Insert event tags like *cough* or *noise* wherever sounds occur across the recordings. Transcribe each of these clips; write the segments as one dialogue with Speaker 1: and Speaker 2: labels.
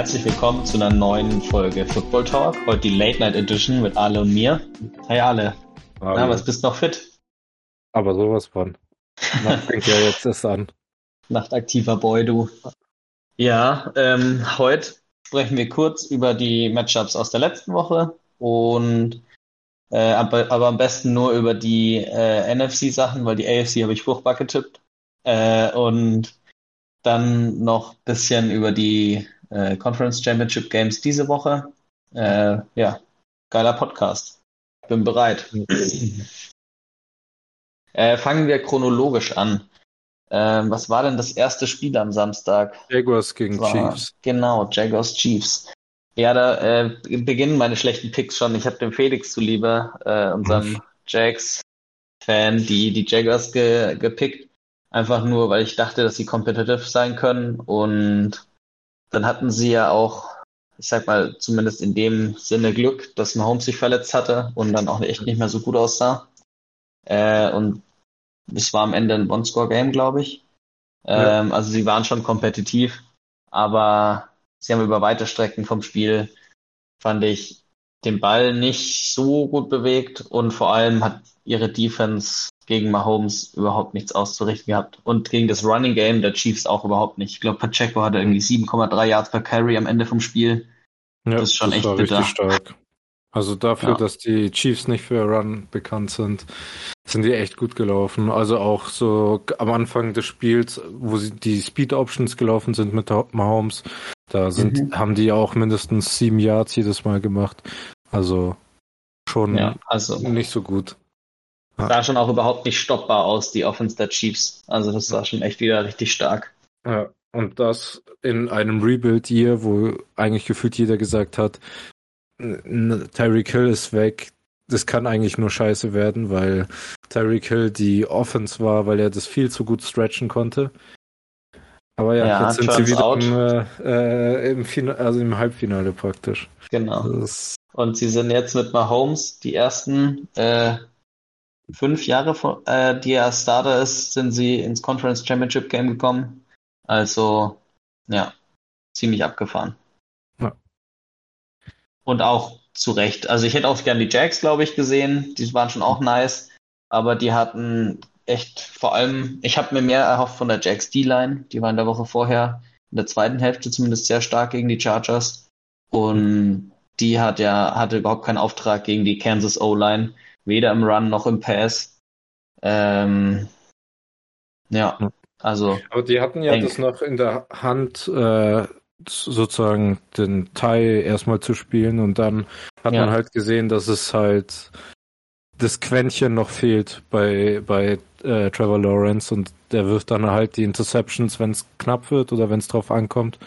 Speaker 1: herzlich willkommen zu einer neuen Folge Football Talk. Heute die Late Night Edition mit Ale und mir. Hey Ale. Hallo. Na, was bist du noch fit?
Speaker 2: Aber sowas von. Nacht fängt ja jetzt erst an. *laughs*
Speaker 1: Nachtaktiver Boy, du. Ja, ähm, heute sprechen wir kurz über die Matchups aus der letzten Woche und äh, aber, aber am besten nur über die äh, NFC-Sachen, weil die AFC habe ich furchtbar getippt. Äh, und dann noch bisschen über die äh, Conference Championship Games diese Woche. Äh, ja, geiler Podcast. Bin bereit. äh, fangen wir chronologisch an. Ähm, was war denn das erste Spiel am Samstag?
Speaker 2: Jaguars gegen war, Chiefs.
Speaker 1: Genau, Jaguars Chiefs. Ja, da äh, beginnen meine schlechten Picks schon. Ich habe dem Felix zuliebe, äh, unserem Jags-Fan, die, die Jaguars ge, gepickt. Einfach nur, weil ich dachte, dass sie competitive sein können und dann hatten sie ja auch, ich sag mal, zumindest in dem Sinne Glück, dass Mahomes sich verletzt hatte und dann auch echt nicht mehr so gut aussah. Äh, und es war am Ende ein One-Score-Game, glaube ich. Ähm, ja. Also sie waren schon kompetitiv, aber sie haben über weite Strecken vom Spiel, fand ich, den Ball nicht so gut bewegt und vor allem hat ihre Defense gegen Mahomes überhaupt nichts auszurichten gehabt. Und gegen das Running Game der Chiefs auch überhaupt nicht. Ich glaube, Pacheco hatte irgendwie 7,3 Yards per Carry am Ende vom Spiel.
Speaker 2: Ja, das ist schon das echt war bitter. richtig stark. Also dafür, ja. dass die Chiefs nicht für Run bekannt sind, sind die echt gut gelaufen. Also auch so am Anfang des Spiels, wo sie die Speed Options gelaufen sind mit Mahomes, da sind, mhm. haben die auch mindestens sieben Yards jedes Mal gemacht. Also schon ja, also, nicht so gut.
Speaker 1: Sah schon auch überhaupt nicht stoppbar aus, die Offense der Chiefs. Also das war schon echt wieder richtig stark.
Speaker 2: Ja, und das in einem Rebuild-Year, wo eigentlich gefühlt jeder gesagt hat, Tyreek Hill ist weg, das kann eigentlich nur scheiße werden, weil Tyreek Hill die Offense war, weil er das viel zu gut stretchen konnte. Aber ja, ja jetzt sind sie wieder im, äh, im, Final, also im Halbfinale praktisch.
Speaker 1: Genau. Und sie sind jetzt mit Mahomes die ersten äh, fünf Jahre, vor, äh, die er Starter ist, sind sie ins Conference Championship Game gekommen. Also, ja, ziemlich abgefahren. Und auch zu Recht. Also ich hätte auch gern die Jacks, glaube ich, gesehen. Die waren schon auch nice. Aber die hatten echt vor allem, ich habe mir mehr erhofft von der Jacks D-Line. Die war in der Woche vorher, in der zweiten Hälfte zumindest sehr stark gegen die Chargers. Und die hat ja, hatte überhaupt keinen Auftrag gegen die Kansas O-Line weder im Run noch im Pass. Ähm, ja, also.
Speaker 2: Aber die hatten ja eng. das noch in der Hand, äh, sozusagen den Teil erstmal zu spielen und dann hat ja. man halt gesehen, dass es halt das Quäntchen noch fehlt bei, bei äh, Trevor Lawrence und der wirft dann halt die Interceptions, wenn es knapp wird oder wenn es drauf ankommt.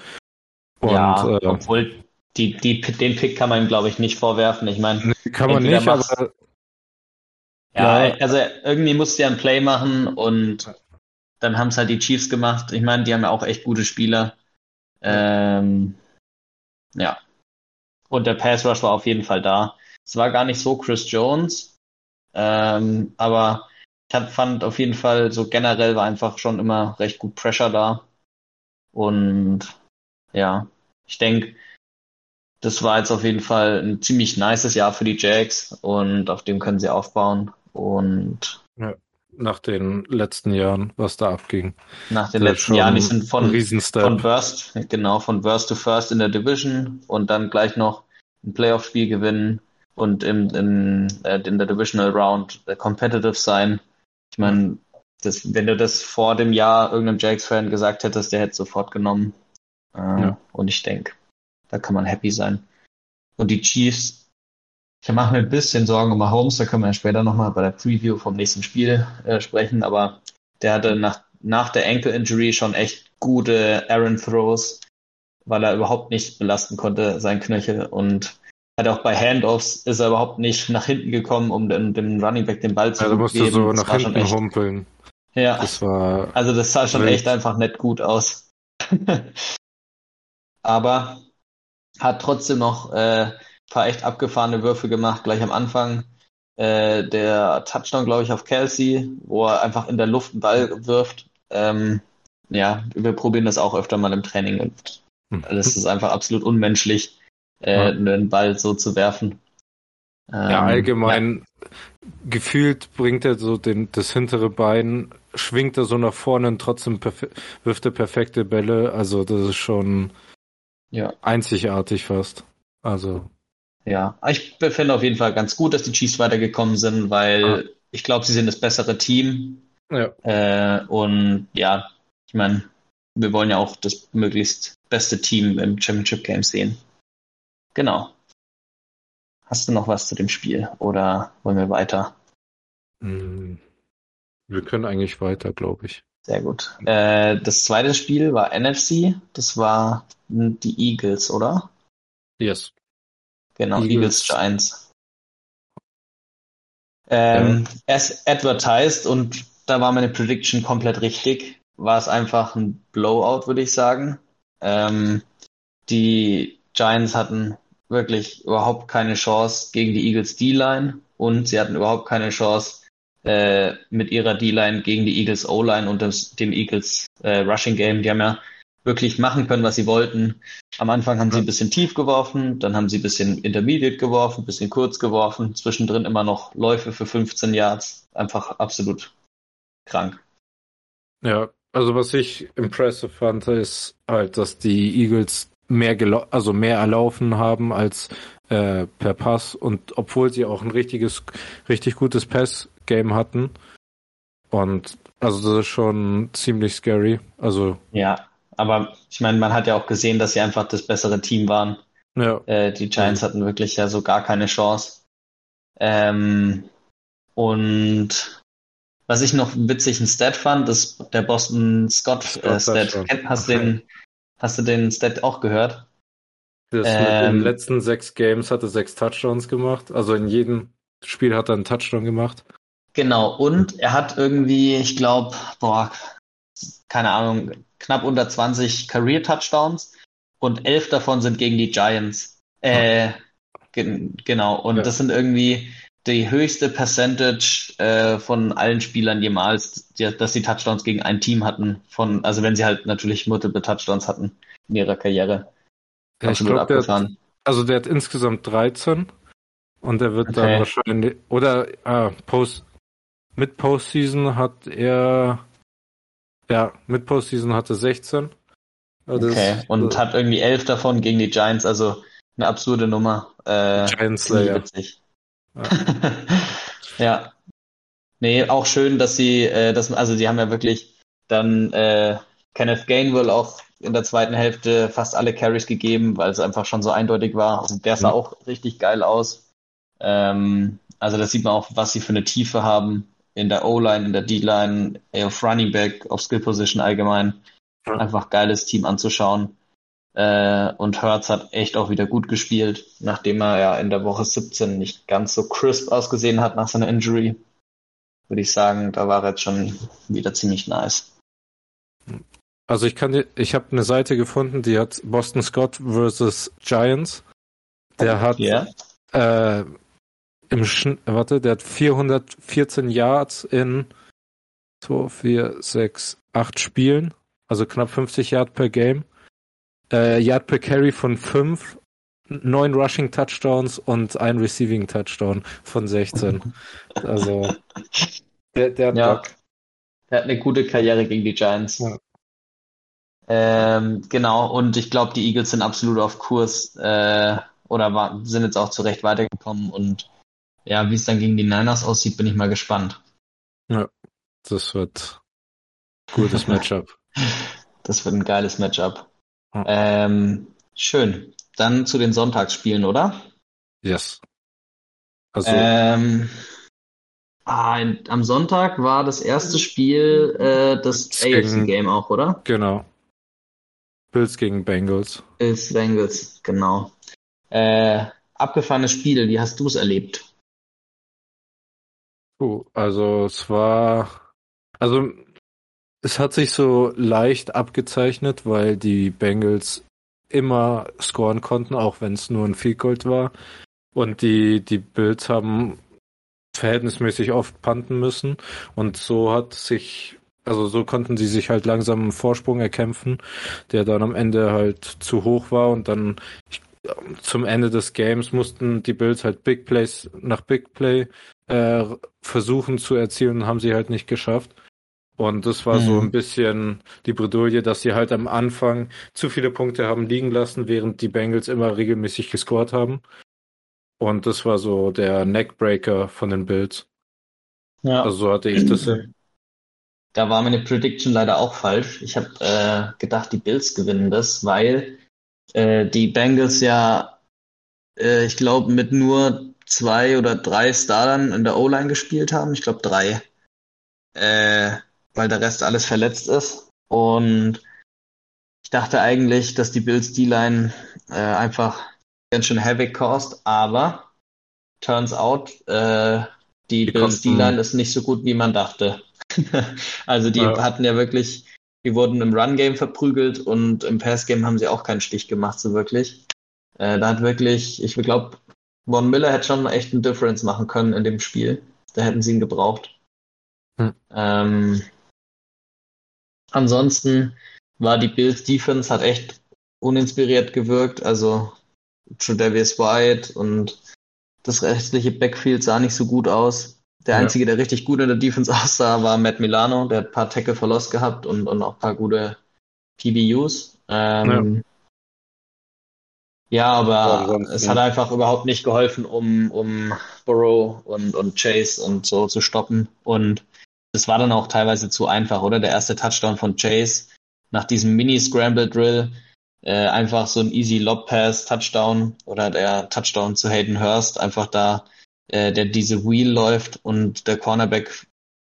Speaker 1: Und, ja, äh, obwohl die, die, den Pick kann man, glaube ich, nicht vorwerfen. Ich meine,
Speaker 2: kann man nicht, aber
Speaker 1: ja, ja, also irgendwie musste er ein Play machen und dann haben es halt die Chiefs gemacht. Ich meine, die haben ja auch echt gute Spieler. Ähm, ja. Und der Pass Rush war auf jeden Fall da. Es war gar nicht so Chris Jones, ähm, aber ich hab, fand auf jeden Fall so generell war einfach schon immer recht gut Pressure da. Und ja, ich denke, das war jetzt auf jeden Fall ein ziemlich nices Jahr für die Jags und auf dem können sie aufbauen. Und
Speaker 2: ja, nach den letzten Jahren, was da abging.
Speaker 1: Nach den letzten Jahren, die sind von, von Burst, genau, von Burst to First in der Division und dann gleich noch ein Playoff-Spiel gewinnen und im, im, äh, in der Divisional Round äh, competitive sein. Ich meine, wenn du das vor dem Jahr irgendeinem Jags-Fan gesagt hättest, der hätte sofort genommen. Äh, ja. Und ich denke, da kann man happy sein. Und die Chiefs ich mache mir ein bisschen Sorgen um Mahomes, da können wir ja später nochmal bei der Preview vom nächsten Spiel äh, sprechen, aber der hatte nach, nach der Ankle-Injury schon echt gute Aaron-Throws, weil er überhaupt nicht belasten konnte, sein Knöchel und hat auch bei Handoffs ist er überhaupt nicht nach hinten gekommen, um dem, dem Running Back den Ball zu
Speaker 2: geben. Also musste so nach hinten echt, humpeln.
Speaker 1: Ja, das war also das sah schon wild. echt einfach nicht gut aus. *laughs* aber hat trotzdem noch äh, paar echt abgefahrene Würfe gemacht, gleich am Anfang. Äh, der Touchdown, glaube ich, auf Kelsey, wo er einfach in der Luft einen Ball wirft. Ähm, ja, wir probieren das auch öfter mal im Training und hm. das ist einfach absolut unmenschlich, äh, einen Ball so zu werfen.
Speaker 2: Ähm, ja, allgemein ja. gefühlt bringt er so den, das hintere Bein, schwingt er so nach vorne und trotzdem wirft er perfekte Bälle. Also das ist schon ja. einzigartig fast. Also.
Speaker 1: Ja, ich finde auf jeden Fall ganz gut, dass die Chiefs weitergekommen sind, weil ah. ich glaube, sie sind das bessere Team. Ja. Äh, und ja, ich meine, wir wollen ja auch das möglichst beste Team im Championship Game sehen. Genau. Hast du noch was zu dem Spiel oder wollen wir weiter?
Speaker 2: Hm. Wir können eigentlich weiter, glaube ich.
Speaker 1: Sehr gut. Äh, das zweite Spiel war NFC. Das war die Eagles, oder?
Speaker 2: Yes.
Speaker 1: Genau, Eagles, Eagles Giants. Ähm, ja. As advertised und da war meine Prediction komplett richtig. War es einfach ein Blowout, würde ich sagen. Ähm, die Giants hatten wirklich überhaupt keine Chance gegen die Eagles D-Line und sie hatten überhaupt keine Chance äh, mit ihrer D-Line gegen die Eagles O-Line und das, dem Eagles äh, Rushing Game. Die haben ja wirklich machen können, was sie wollten. Am Anfang haben sie ein bisschen tief geworfen, dann haben sie ein bisschen intermediate geworfen, ein bisschen kurz geworfen, zwischendrin immer noch Läufe für 15 Yards. Einfach absolut krank.
Speaker 2: Ja, also was ich impressive fand, ist halt, dass die Eagles mehr also mehr erlaufen haben als äh, per Pass und obwohl sie auch ein richtiges, richtig gutes Pass-Game hatten. Und also das ist schon ziemlich scary. Also
Speaker 1: ja, aber ich meine, man hat ja auch gesehen, dass sie einfach das bessere Team waren. Ja. Äh, die Giants ja. hatten wirklich ja so gar keine Chance. Ähm, und was ich noch witzig ein Stat fand, ist der Boston Scott, Scott äh, Stat. Hast, okay. den, hast du den Stat auch gehört?
Speaker 2: Das ähm, mit den letzten sechs Games hat er sechs Touchdowns gemacht. Also in jedem Spiel hat er einen Touchdown gemacht.
Speaker 1: Genau, und er hat irgendwie, ich glaube, boah, keine Ahnung, knapp unter 20 Career-Touchdowns und elf davon sind gegen die Giants. Äh, gen genau, und ja. das sind irgendwie die höchste Percentage äh, von allen Spielern jemals, die, dass sie Touchdowns gegen ein Team hatten. Von, also wenn sie halt natürlich multiple Touchdowns hatten in ihrer Karriere.
Speaker 2: Ja, ich glaub, der also der hat insgesamt 13 und er wird okay. dann wahrscheinlich oder ah, Post mit Postseason hat er ja, mit Postseason hatte 16.
Speaker 1: Also okay, und äh, hat irgendwie elf davon gegen die Giants, also eine absurde Nummer. Äh, Giants. Witzig. Ja. *laughs* ja. Nee, auch schön, dass sie, äh, das, also die haben ja wirklich dann äh, Kenneth Gainwell auch in der zweiten Hälfte fast alle Carries gegeben, weil es einfach schon so eindeutig war. Also der sah mhm. auch richtig geil aus. Ähm, also da sieht man auch, was sie für eine Tiefe haben in der O-Line, in der D-Line, auf Running Back, auf Skill Position allgemein. Ja. Einfach geiles Team anzuschauen. Äh, und Hertz hat echt auch wieder gut gespielt, nachdem er ja in der Woche 17 nicht ganz so crisp ausgesehen hat nach seiner Injury. Würde ich sagen, da war er jetzt schon wieder ziemlich nice.
Speaker 2: Also ich kann, ich habe eine Seite gefunden, die hat Boston Scott versus Giants. Der hat yeah. äh, im Sch warte, der hat 414 Yards in 2, 4, 6, 8 Spielen, also knapp 50 Yards per Game. Äh, Yard per Carry von 5, 9 Rushing Touchdowns und ein Receiving Touchdown von 16. Also
Speaker 1: der, der hat ja, Bock. Der hat eine gute Karriere gegen die Giants. Ja. Ähm, genau, und ich glaube, die Eagles sind absolut auf Kurs äh, oder war, sind jetzt auch zurecht weitergekommen und ja, wie es dann gegen die Niners aussieht, bin ich mal gespannt.
Speaker 2: Ja, das wird ein gutes Matchup. *laughs*
Speaker 1: das wird ein geiles Matchup. Ja. Ähm, schön. Dann zu den Sonntagsspielen, oder?
Speaker 2: Yes.
Speaker 1: Also. Ähm, ah, am Sonntag war das erste Spiel äh, das AFC-Game auch, oder?
Speaker 2: Genau. Bills gegen Bengals.
Speaker 1: Bills, Bengals, genau. Äh, abgefahrenes Spiel, wie hast du es erlebt?
Speaker 2: Puh, also es war, also es hat sich so leicht abgezeichnet, weil die Bengals immer scoren konnten, auch wenn es nur ein Field Goal war. Und die, die Bills haben verhältnismäßig oft panten müssen. Und so hat sich, also so konnten sie sich halt langsam einen Vorsprung erkämpfen, der dann am Ende halt zu hoch war und dann zum Ende des Games mussten die Bills halt Big Plays nach Big Play äh, versuchen zu erzielen, haben sie halt nicht geschafft. Und das war mhm. so ein bisschen die Bredouille, dass sie halt am Anfang zu viele Punkte haben liegen lassen, während die Bengals immer regelmäßig gescored haben. Und das war so der Neckbreaker von den Bills. Ja. Also so hatte ich das.
Speaker 1: Da war meine Prediction leider auch falsch. Ich habe äh, gedacht, die Bills gewinnen das, weil äh, die Bengals ja, äh, ich glaube, mit nur zwei oder drei Startern in der O-Line gespielt haben. Ich glaube drei. Äh, weil der Rest alles verletzt ist. Und ich dachte eigentlich, dass die Bills D-Line äh, einfach ganz schön Havoc caused, aber turns out, äh, die, die Bills D-Line ist nicht so gut, wie man dachte. *laughs* also die ja. hatten ja wirklich, die wurden im Run-Game verprügelt und im Pass-Game haben sie auch keinen Stich gemacht, so wirklich. Äh, da hat wirklich, ich glaube, Von Miller hätte schon echt einen Difference machen können in dem Spiel. Da hätten sie ihn gebraucht. Hm. Ähm, Ansonsten war die Bills Defense hat echt uninspiriert gewirkt. Also Tredavious White und das restliche Backfield sah nicht so gut aus. Der ja. einzige, der richtig gut in der Defense *laughs* aussah, war Matt Milano. Der hat ein paar Tackle verlost gehabt und, und auch ein paar gute PBUs. Ähm, ja. Ja. aber es hat einfach überhaupt nicht geholfen, um, um Burrow und, und Chase und so zu stoppen. Und das war dann auch teilweise zu einfach, oder? Der erste Touchdown von Chase nach diesem Mini-Scramble-Drill, äh, einfach so ein easy Lob-Pass-Touchdown oder der Touchdown zu Hayden Hurst, einfach da, äh, der diese Wheel läuft und der Cornerback,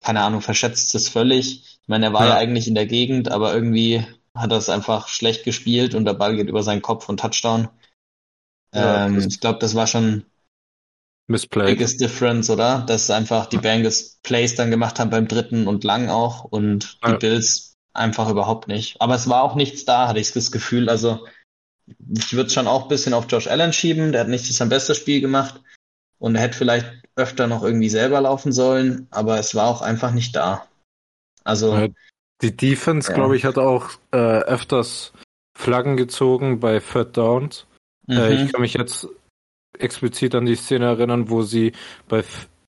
Speaker 1: keine Ahnung, verschätzt es völlig. Ich meine, er war ja. ja eigentlich in der Gegend, aber irgendwie hat er es einfach schlecht gespielt und der Ball geht über seinen Kopf und Touchdown. Ja, ähm, ich glaube, das war schon
Speaker 2: Missplayed.
Speaker 1: Biggest Difference, oder? Dass einfach die Bengals Plays dann gemacht haben beim dritten und lang auch und die ja. Bills einfach überhaupt nicht. Aber es war auch nichts da, hatte ich das Gefühl. Also ich würde schon auch ein bisschen auf Josh Allen schieben. Der hat nicht sein bestes Spiel gemacht und er hätte vielleicht öfter noch irgendwie selber laufen sollen, aber es war auch einfach nicht da. Also
Speaker 2: die Defense, ja. glaube ich, hat auch äh, öfters Flaggen gezogen bei Third Downs. Mhm. Äh, ich kann mich jetzt explizit an die Szene erinnern, wo sie bei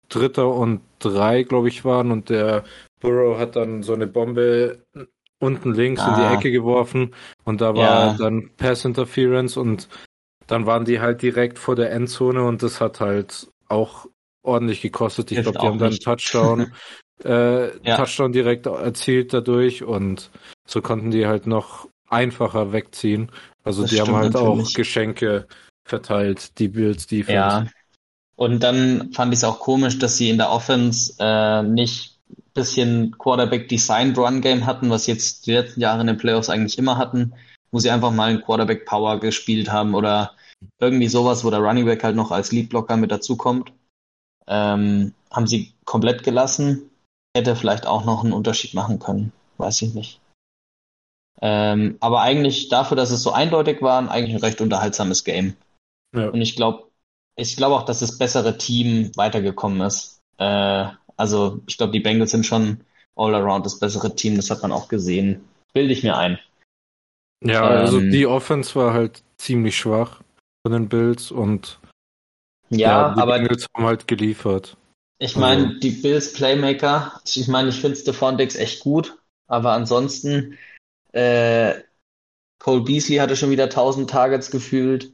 Speaker 2: Dritter und Drei, glaube ich, waren und der Burrow hat dann so eine Bombe unten links ah. in die ah. Ecke geworfen und da war ja. dann Pass Interference und dann waren die halt direkt vor der Endzone und das hat halt auch ordentlich gekostet. Ich glaube, die haben dann nicht. Touchdown, *laughs* äh, ja. Touchdown direkt erzielt dadurch und so konnten die halt noch einfacher wegziehen. Also das die haben halt natürlich. auch Geschenke verteilt, die Bills Defense.
Speaker 1: Ja. Und dann fand ich es auch komisch, dass sie in der Offense äh, nicht bisschen Quarterback Designed Run Game hatten, was jetzt die letzten Jahre in den Playoffs eigentlich immer hatten, wo sie einfach mal einen Quarterback Power gespielt haben oder irgendwie sowas, wo der Running Back halt noch als Leadblocker mit dazukommt. Ähm, haben sie komplett gelassen. Hätte vielleicht auch noch einen Unterschied machen können. Weiß ich nicht. Ähm, aber eigentlich dafür, dass es so eindeutig war, eigentlich ein recht unterhaltsames Game. Ja. Und ich glaube, ich glaube auch, dass das bessere Team weitergekommen ist. Äh, also ich glaube, die Bengals sind schon all around das bessere Team, das hat man auch gesehen. Bilde ich mir ein.
Speaker 2: Ja, also ähm, die Offense war halt ziemlich schwach von den Bills und
Speaker 1: ja, ja die aber
Speaker 2: Bills haben halt geliefert.
Speaker 1: Ich meine, also. die Bills Playmaker, ich meine, ich finde Stephon Dix echt gut, aber ansonsten äh, Cole Beasley hatte schon wieder 1000 Targets gefühlt.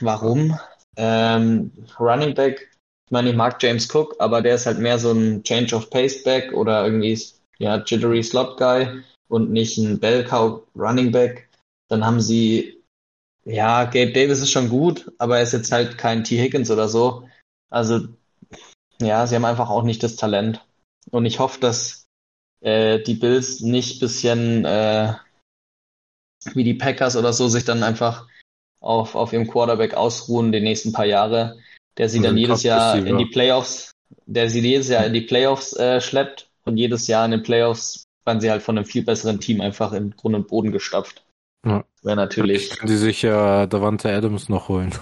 Speaker 1: Warum? Ähm, Running Back, ich meine, ich mag James Cook, aber der ist halt mehr so ein Change of Pace Back oder irgendwie, ja, Jittery Slot Guy und nicht ein Bell Cow Running Back. Dann haben sie, ja, Gabe Davis ist schon gut, aber er ist jetzt halt kein T. Higgins oder so. Also, ja, sie haben einfach auch nicht das Talent. Und ich hoffe, dass äh, die Bills nicht bisschen äh, wie die Packers oder so sich dann einfach auf, auf ihrem Quarterback ausruhen die nächsten paar Jahre, der sie dann jedes Jahr in die Playoffs, der sie jedes Jahr in die Playoffs äh, schleppt und jedes Jahr in den Playoffs werden sie halt von einem viel besseren Team einfach in Grund und Boden gestapft.
Speaker 2: Ja.
Speaker 1: Wäre natürlich.
Speaker 2: Können die sich ja Davante Adams noch holen.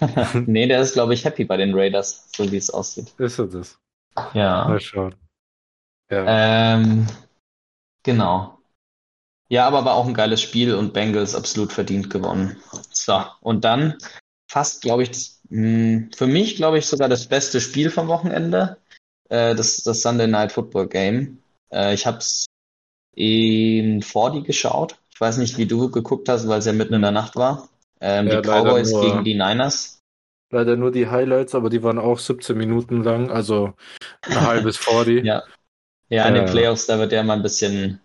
Speaker 2: *laughs*
Speaker 1: nee, der ist, glaube ich, happy bei den Raiders, so wie es aussieht.
Speaker 2: Ist er das?
Speaker 1: Ja.
Speaker 2: Mal schauen.
Speaker 1: Ja. Ähm, genau. Ja, aber war auch ein geiles Spiel und Bengals absolut verdient gewonnen. So, und dann fast, glaube ich, hm, für mich, glaube ich, sogar das beste Spiel vom Wochenende. Äh, das, das Sunday Night Football Game. Äh, ich habe es in 40 geschaut. Ich weiß nicht, wie du geguckt hast, weil es ja mitten in der Nacht war. Ähm, ja, die Cowboys nur, gegen die Niners.
Speaker 2: Leider nur die Highlights, aber die waren auch 17 Minuten lang, also ein halbes 40.
Speaker 1: ja. Ja, in äh, den Playoffs, da wird ja mal ein bisschen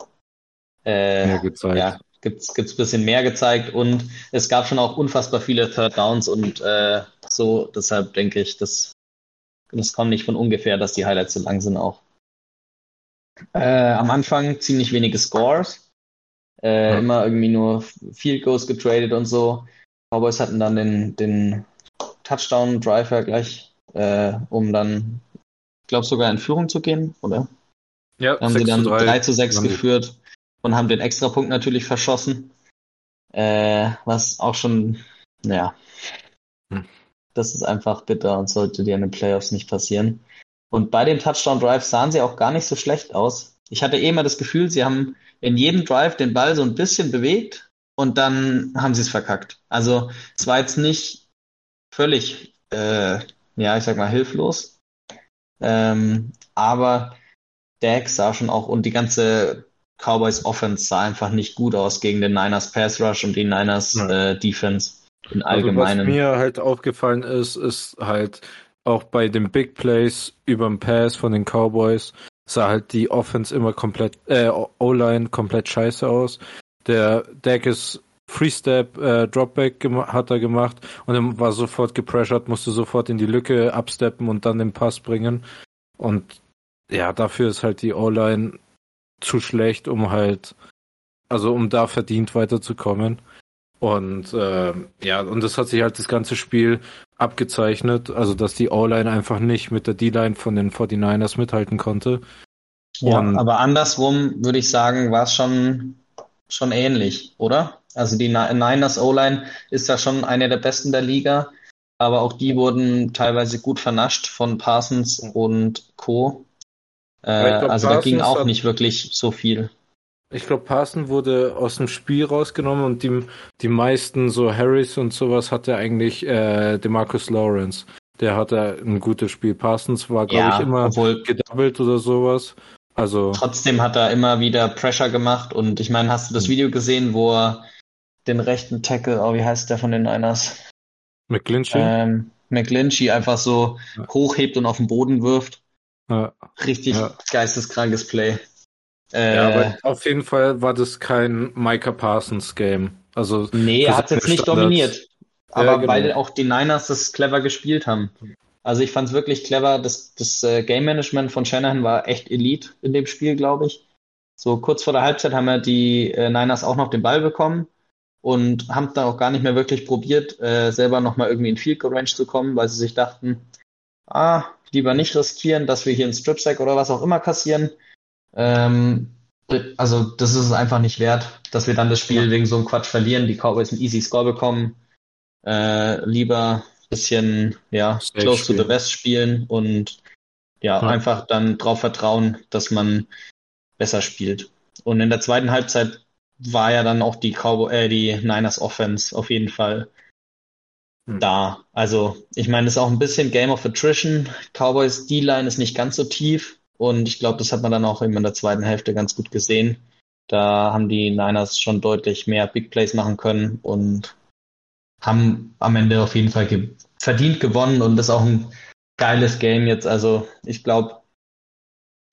Speaker 1: äh, gezeigt. Ja, gibt's gibt's bisschen mehr gezeigt und es gab schon auch unfassbar viele Third Downs und äh, so, deshalb denke ich, das, das kommt nicht von ungefähr, dass die Highlights so lang sind auch. Äh, am Anfang ziemlich wenige Scores. Äh, ja. Immer irgendwie nur Field Goals getradet und so. Cowboys hatten dann den, den Touchdown-Driver gleich, äh, um dann, ich glaube, sogar in Führung zu gehen, oder? Ja, haben sie dann zu 3, 3 zu 6 geführt und haben den Extrapunkt natürlich verschossen. Äh, was auch schon, naja, hm. das ist einfach bitter und sollte dir in den Playoffs nicht passieren. Und bei den Touchdown Drives sahen sie auch gar nicht so schlecht aus. Ich hatte eh immer das Gefühl, sie haben in jedem Drive den Ball so ein bisschen bewegt und dann haben sie es verkackt. Also es war jetzt nicht völlig, äh, ja, ich sag mal, hilflos. Ähm, aber Dak sah schon auch und die ganze Cowboys Offense sah einfach nicht gut aus gegen den Niners Pass Rush und die Niners äh, Defense im Allgemeinen.
Speaker 2: Also was mir halt aufgefallen ist, ist halt auch bei den Big Plays überm Pass von den Cowboys sah halt die Offense immer komplett, äh, O-Line komplett scheiße aus. Der Deck ist Freestep, äh, Dropback hat er gemacht und er war sofort gepressured, musste sofort in die Lücke absteppen und dann den Pass bringen. Und ja, dafür ist halt die O-Line zu schlecht, um halt, also um da verdient weiterzukommen. Und äh, ja, und das hat sich halt das ganze Spiel abgezeichnet, also dass die O-Line einfach nicht mit der D-Line von den 49ers mithalten konnte.
Speaker 1: Ja, und aber andersrum würde ich sagen, war es schon, schon ähnlich, oder? Also die Niners O-Line ist ja schon eine der besten der Liga, aber auch die wurden teilweise gut vernascht von Parsons und Co. Äh, glaub, also Parsons da ging auch nicht wirklich so viel.
Speaker 2: Ich glaube, Parson wurde aus dem Spiel rausgenommen und die, die meisten, so Harris und sowas, hatte eigentlich äh, Demarcus Lawrence. Der hatte ein gutes Spiel. Parsons war, glaube ja, ich, immer obwohl, gedoubled oder sowas. Also
Speaker 1: trotzdem hat er immer wieder Pressure gemacht und ich meine, hast du das hm. Video gesehen, wo er den rechten Tackle, oh, wie heißt der von den Niners?
Speaker 2: McGlinchey?
Speaker 1: Ähm, McGlinchey einfach so hochhebt und auf den Boden wirft. Ja. Richtig ja. geisteskrankes Play.
Speaker 2: Äh, ja, aber auf jeden Fall war das kein Micah Parsons Game. Also
Speaker 1: nee, er hat jetzt nicht dominiert. Aber ja, genau. weil auch die Niners das clever gespielt haben. Also ich fand es wirklich clever. Das, das äh, Game Management von Shanahan war echt Elite in dem Spiel, glaube ich. So kurz vor der Halbzeit haben wir die äh, Niners auch noch den Ball bekommen und haben dann auch gar nicht mehr wirklich probiert, äh, selber nochmal irgendwie in Field Range zu kommen, weil sie sich dachten, ah, lieber nicht riskieren, dass wir hier einen Strip Sack oder was auch immer kassieren. Ähm, also das ist es einfach nicht wert, dass wir dann das Spiel ja. wegen so einem Quatsch verlieren, die Cowboys einen easy Score bekommen. Äh, lieber bisschen ja Safe close spielen. to the vest spielen und ja, ja, einfach dann drauf vertrauen, dass man besser spielt. Und in der zweiten Halbzeit war ja dann auch die Cowboy, äh, die Niners Offense auf jeden Fall. Da. Also ich meine, es ist auch ein bisschen Game of Attrition. Cowboys D-Line ist nicht ganz so tief und ich glaube, das hat man dann auch eben in der zweiten Hälfte ganz gut gesehen. Da haben die Niners schon deutlich mehr Big Plays machen können und haben am Ende auf jeden Fall ge verdient gewonnen und das ist auch ein geiles Game jetzt. Also ich glaube,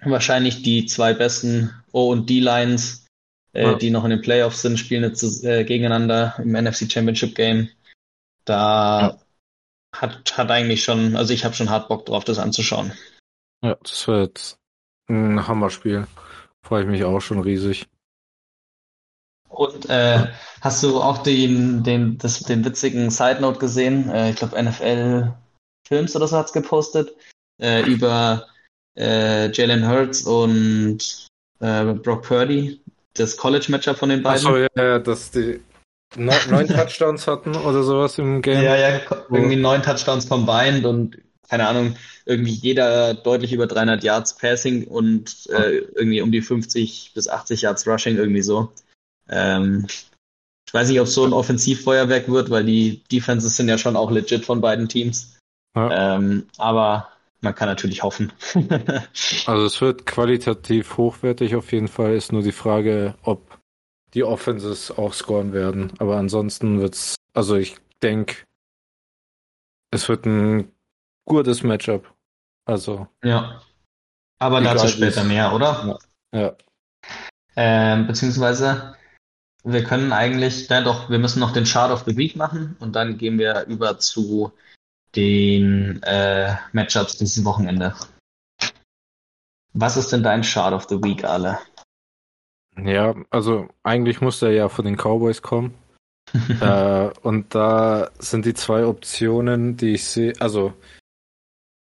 Speaker 1: wahrscheinlich die zwei besten O und D-Lines äh, ja. die noch in den Playoffs sind, spielen jetzt äh, gegeneinander im NFC Championship Game. Da ja. hat, hat eigentlich schon, also ich habe schon hart Bock drauf, das anzuschauen.
Speaker 2: Ja, das wird ein Hammerspiel. Freue ich mich auch schon riesig.
Speaker 1: Und äh, hast du auch den, den, das, den witzigen Side Note gesehen? Äh, ich glaube, NFL Films oder so hat's gepostet äh, über äh, Jalen Hurts und äh, Brock Purdy, das College-Matchup von den beiden.
Speaker 2: Achso, ja, dass die *laughs* neun Touchdowns hatten oder sowas im Game.
Speaker 1: Ja, ja, irgendwie neun Touchdowns combined und keine Ahnung, irgendwie jeder deutlich über 300 Yards Passing und äh, irgendwie um die 50 bis 80 Yards Rushing, irgendwie so. Ähm, ich weiß nicht, ob es so ein Offensivfeuerwerk wird, weil die Defenses sind ja schon auch legit von beiden Teams. Ja. Ähm, aber man kann natürlich hoffen. *laughs*
Speaker 2: also es wird qualitativ hochwertig auf jeden Fall. Ist nur die Frage, ob die Offenses auch scoren werden. Aber ansonsten wird's, also ich denke, es wird ein gutes Matchup. Also.
Speaker 1: Ja. Aber dazu später mehr, oder?
Speaker 2: Ja. ja.
Speaker 1: Ähm, beziehungsweise, wir können eigentlich, ja doch, wir müssen noch den Chart of the Week machen und dann gehen wir über zu den äh, Matchups dieses Wochenende. Was ist denn dein Chart of the Week, alle?
Speaker 2: Ja, also eigentlich muss der ja von den Cowboys kommen. *laughs* äh, und da sind die zwei Optionen, die ich sehe. Also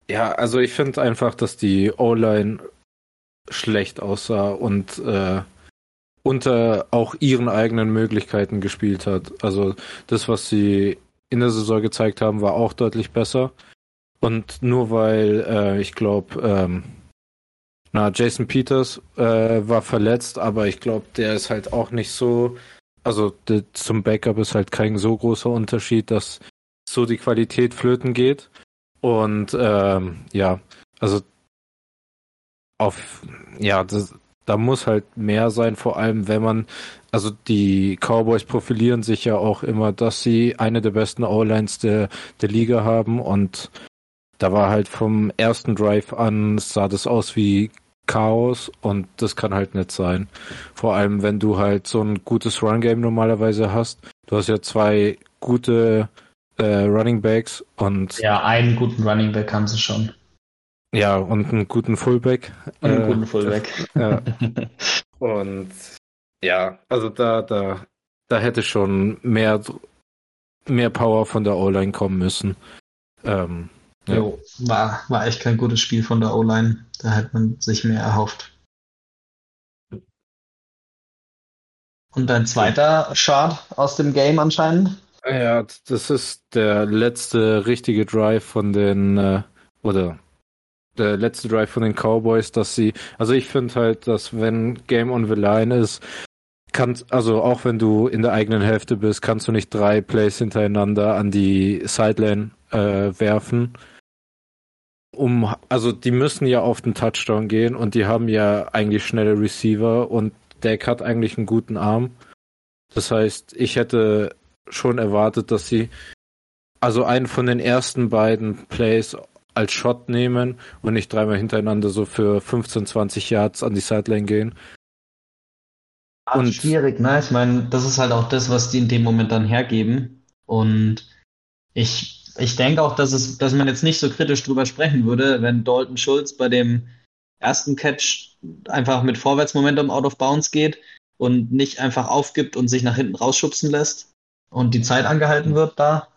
Speaker 2: ja, also ich finde einfach, dass die O-Line schlecht aussah und äh, unter auch ihren eigenen Möglichkeiten gespielt hat. Also das, was sie in der Saison gezeigt haben, war auch deutlich besser. Und nur weil äh, ich glaube, ähm, na, Jason Peters äh, war verletzt, aber ich glaube, der ist halt auch nicht so, also der, zum Backup ist halt kein so großer Unterschied, dass so die Qualität flöten geht. Und ähm, ja, also auf, ja, das, da muss halt mehr sein, vor allem wenn man, also die Cowboys profilieren sich ja auch immer, dass sie eine der besten O-Lines der, der Liga haben und da war halt vom ersten Drive an, sah das aus wie Chaos und das kann halt nicht sein. Vor allem, wenn du halt so ein gutes Run-Game normalerweise hast. Du hast ja zwei gute äh, Running Backs und.
Speaker 1: Ja, einen guten Running Back haben sie schon.
Speaker 2: Ja, und einen guten Fullback.
Speaker 1: Und einen äh, guten Fullback. *laughs*
Speaker 2: Ja. *laughs* und ja, also da, da, da hätte schon mehr, mehr Power von der O-Line kommen müssen. Ähm,
Speaker 1: ja. Jo, war, war echt kein gutes Spiel von der O-Line. Da hätte man sich mehr erhofft. Und dein zweiter Shard aus dem Game anscheinend?
Speaker 2: Ja, das ist der letzte richtige Drive von den, äh, oder der letzte Drive von den Cowboys, dass sie, also ich finde halt, dass wenn Game on the Line ist, kannst, also auch wenn du in der eigenen Hälfte bist, kannst du nicht drei Plays hintereinander an die Sideline äh, werfen. Um, also die müssen ja auf den Touchdown gehen und die haben ja eigentlich schnelle Receiver und Deck hat eigentlich einen guten Arm. Das heißt, ich hätte schon erwartet, dass sie also einen von den ersten beiden Plays als Shot nehmen und nicht dreimal hintereinander so für 15, 20 Yards an die Sideline gehen.
Speaker 1: Und schwierig, ne? Ich meine, das ist halt auch das, was die in dem Moment dann hergeben. Und ich, ich denke auch, dass es, dass man jetzt nicht so kritisch drüber sprechen würde, wenn Dalton Schulz bei dem ersten Catch einfach mit Vorwärtsmomentum out of bounds geht und nicht einfach aufgibt und sich nach hinten rausschubsen lässt und die Zeit angehalten wird da.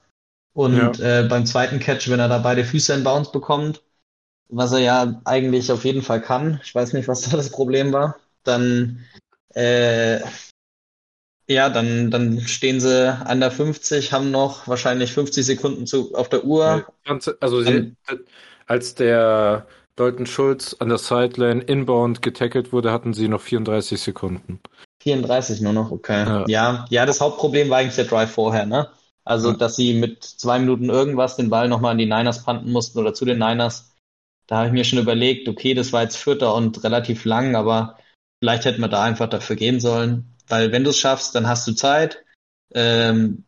Speaker 1: Und ja. äh, beim zweiten Catch, wenn er da beide Füße in Bounce bekommt, was er ja eigentlich auf jeden Fall kann, ich weiß nicht, was da das Problem war, dann äh, ja, dann, dann stehen sie an der 50, haben noch wahrscheinlich 50 Sekunden zu, auf der Uhr.
Speaker 2: Also sie, als der Dalton Schulz an der Sideline inbound getackelt wurde, hatten sie noch 34 Sekunden.
Speaker 1: 34 nur noch, okay. Ja, ja, ja das Hauptproblem war eigentlich der Drive vorher, ne? Also, dass sie mit zwei Minuten irgendwas den Ball nochmal an die Niners panten mussten oder zu den Niners. Da habe ich mir schon überlegt, okay, das war jetzt Vierter und relativ lang, aber vielleicht hätten wir da einfach dafür gehen sollen. Weil wenn du es schaffst, dann hast du Zeit. Ähm,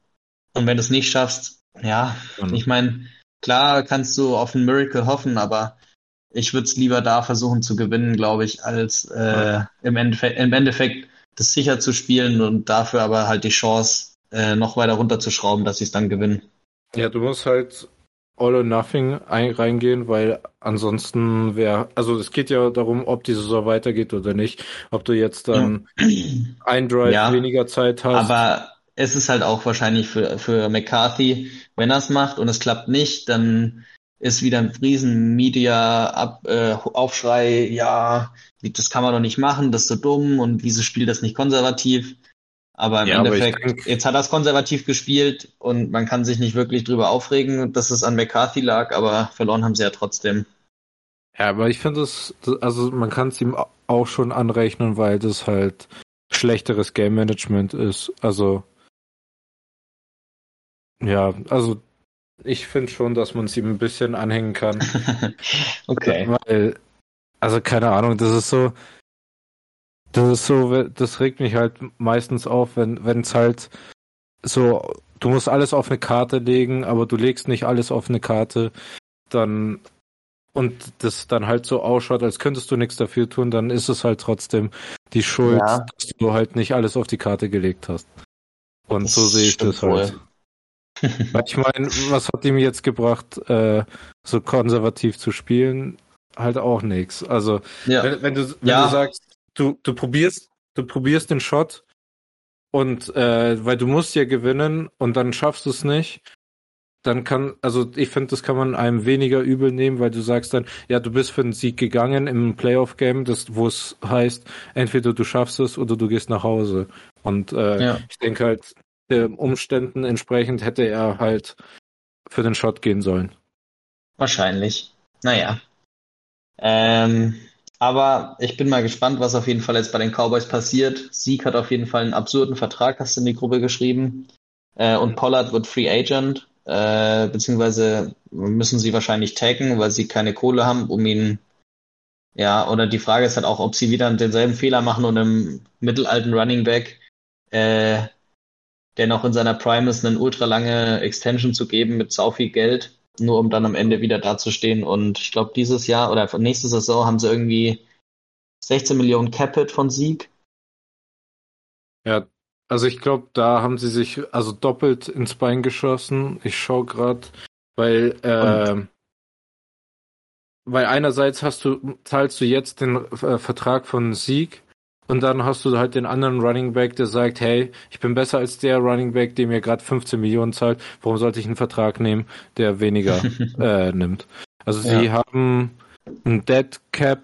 Speaker 1: und wenn du es nicht schaffst, ja, mhm. ich meine, klar kannst du auf ein Miracle hoffen, aber ich würde es lieber da versuchen zu gewinnen, glaube ich, als äh, im, Endeffekt, im Endeffekt das sicher zu spielen und dafür aber halt die Chance äh, noch weiter runterzuschrauben, dass sie es dann gewinnen.
Speaker 2: Ja, du musst halt all or nothing ein, reingehen, weil ansonsten wäre, also es geht ja darum, ob die Saison weitergeht oder nicht, ob du jetzt dann ein Drive ja, weniger Zeit hast.
Speaker 1: Aber es ist halt auch wahrscheinlich für, für McCarthy, wenn er es macht und es klappt nicht, dann ist wieder ein riesen Media-Aufschrei, äh, ja, das kann man doch nicht machen, das ist so dumm und wieso spielt das nicht konservativ? Aber im ja, Endeffekt, aber jetzt hat er es konservativ gespielt und man kann sich nicht wirklich drüber aufregen, dass es an McCarthy lag, aber verloren haben sie ja trotzdem.
Speaker 2: Ja, aber ich finde es, also man kann es ihm auch schon anrechnen, weil das halt schlechteres Game Management ist. Also ja, also ich finde schon, dass man es ihm ein bisschen anhängen kann. *laughs*
Speaker 1: okay.
Speaker 2: Weil, also keine Ahnung, das ist so, das ist so, das regt mich halt meistens auf, wenn wenn es halt so, du musst alles auf eine Karte legen, aber du legst nicht alles auf eine Karte, dann und das dann halt so ausschaut, als könntest du nichts dafür tun, dann ist es halt trotzdem die Schuld, ja. dass du halt nicht alles auf die Karte gelegt hast. Und das so sehe ich das halt. *laughs* Weil ich meine, was hat ihm jetzt gebracht, äh, so konservativ zu spielen? Halt auch nichts. Also, ja. wenn, wenn, du, wenn ja. du sagst, du, du probierst, du probierst den Shot und äh, weil du musst ja gewinnen und dann schaffst du es nicht, dann kann, also ich finde, das kann man einem weniger übel nehmen, weil du sagst dann, ja, du bist für den Sieg gegangen im Playoff-Game, wo es heißt, entweder du schaffst es oder du gehst nach Hause. Und äh, ja. ich denke halt, den Umständen entsprechend hätte er halt für den Shot gehen sollen.
Speaker 1: Wahrscheinlich. Naja. Ähm, aber ich bin mal gespannt, was auf jeden Fall jetzt bei den Cowboys passiert. Sieg hat auf jeden Fall einen absurden Vertrag, hast du in die Gruppe geschrieben. Äh, und Pollard wird Free Agent, äh, beziehungsweise müssen sie wahrscheinlich taggen, weil sie keine Kohle haben, um ihn ja, oder die Frage ist halt auch, ob sie wieder denselben Fehler machen und im mittelalten Running Back äh, der noch in seiner Prime ist, eine ultra lange Extension zu geben mit sau viel Geld, nur um dann am Ende wieder dazustehen. Und ich glaube, dieses Jahr oder nächste Saison haben sie irgendwie 16 Millionen Capit von Sieg.
Speaker 2: Ja, also ich glaube, da haben sie sich also doppelt ins Bein geschossen. Ich schaue gerade, weil äh, weil einerseits hast du zahlst du jetzt den äh, Vertrag von Sieg und dann hast du halt den anderen Running Back, der sagt, hey, ich bin besser als der Running Back, der mir gerade 15 Millionen zahlt. Warum sollte ich einen Vertrag nehmen, der weniger *laughs* äh, nimmt? Also ja. sie haben ein Dead Cap,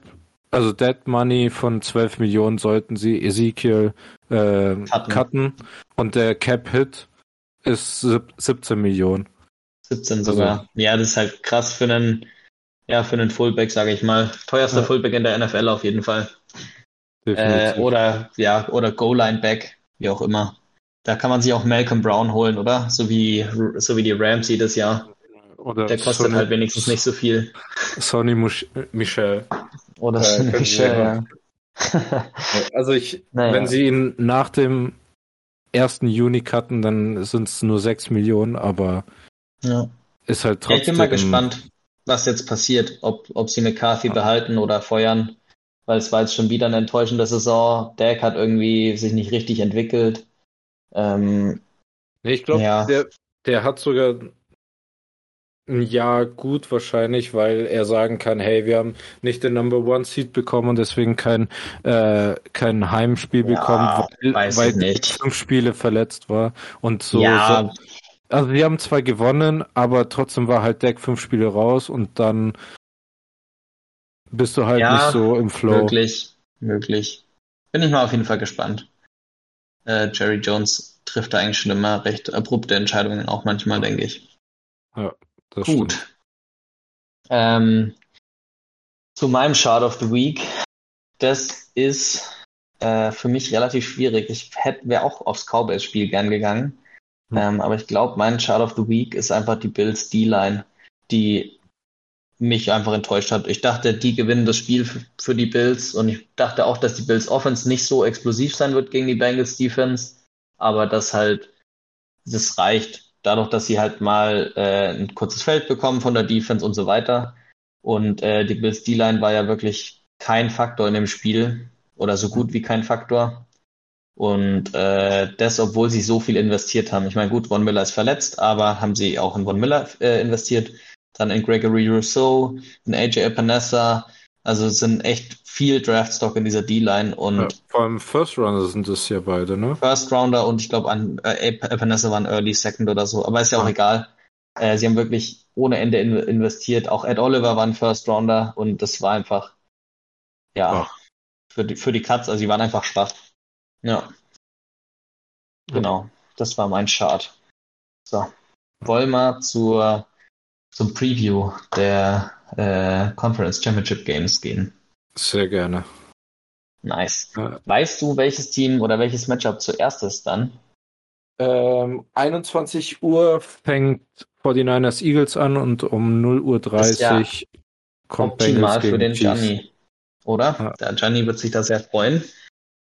Speaker 2: also Dead Money von 12 Millionen sollten sie Ezekiel äh, cutten. cutten. Und der Cap Hit ist 17 Millionen.
Speaker 1: 17 sogar. Also, ja, das ist halt krass für einen, ja, für einen Fullback, sage ich mal. Teuerster ja. Fullback in der NFL auf jeden Fall. Äh, oder ja, oder Goal-Line-Back, wie auch immer. Da kann man sich auch Malcolm Brown holen, oder? So wie, so wie die Rams jedes Jahr. Oder Der kostet Sonny, halt wenigstens nicht so viel.
Speaker 2: Sonny Michel.
Speaker 1: Oder äh, Michel, ja.
Speaker 2: also ich, *laughs* naja. wenn sie ihn nach dem 1. Juni cutten, dann sind es nur 6 Millionen, aber
Speaker 1: ja.
Speaker 2: ist halt trotzdem.
Speaker 1: ich bin mal gespannt, was jetzt passiert, ob, ob sie McCarthy behalten oder feuern weil es war jetzt schon wieder eine enttäuschende Saison. Dak hat irgendwie sich nicht richtig entwickelt. Ähm,
Speaker 2: nee, ich glaube, ja. der, der hat sogar ein Jahr gut wahrscheinlich, weil er sagen kann, hey, wir haben nicht den Number One Seed bekommen und deswegen kein, äh, kein Heimspiel ja, bekommen, weil, weil nicht. fünf Spiele verletzt war und so. Ja. so. Also wir haben zwar gewonnen, aber trotzdem war halt Deck fünf Spiele raus und dann bist du halt ja, nicht so im Flow.
Speaker 1: Möglich, möglich. Bin ich mal auf jeden Fall gespannt. Äh, Jerry Jones trifft da eigentlich schon immer recht abrupte Entscheidungen, auch manchmal, denke ich.
Speaker 2: Ja,
Speaker 1: das Gut. Stimmt. Ähm, zu meinem Shard of the Week. Das ist äh, für mich relativ schwierig. Ich hätte wäre auch aufs Cowboys-Spiel gern gegangen. Hm. Ähm, aber ich glaube, mein Shard of the Week ist einfach die Bills D-Line, die mich einfach enttäuscht hat. Ich dachte, die gewinnen das Spiel für die Bills und ich dachte auch, dass die Bills Offense nicht so explosiv sein wird gegen die Bengals Defense, aber das halt, das reicht dadurch, dass sie halt mal äh, ein kurzes Feld bekommen von der Defense und so weiter. Und äh, die Bills D-Line war ja wirklich kein Faktor in dem Spiel oder so gut wie kein Faktor. Und äh, das, obwohl sie so viel investiert haben. Ich meine, gut, Von Miller ist verletzt, aber haben sie auch in Von Miller äh, investiert dann in Gregory Rousseau, in AJ Epinesa. Also es sind echt viel Draftstock in dieser D-Line und ja,
Speaker 2: vor allem First Rounder sind das ja beide, ne?
Speaker 1: First Rounder und ich glaube an äh, Epinesa waren Early Second oder so, aber ist ja auch ja. egal. Äh, sie haben wirklich ohne Ende in investiert. Auch Ed Oliver war ein First Rounder und das war einfach, ja, für die, für die Cuts, also sie waren einfach schwach. Ja. Genau, das war mein Chart. So, wollen wir zur, zum Preview der äh, Conference Championship Games gehen.
Speaker 2: Sehr gerne.
Speaker 1: Nice. Ja. Weißt du, welches Team oder welches Matchup zuerst ist dann?
Speaker 2: Ähm, 21 Uhr fängt 49ers Eagles an und um 0 Uhr 30 ja
Speaker 1: kommt optimal für den Gianni, oder? Ja. Der Gianni wird sich da sehr freuen.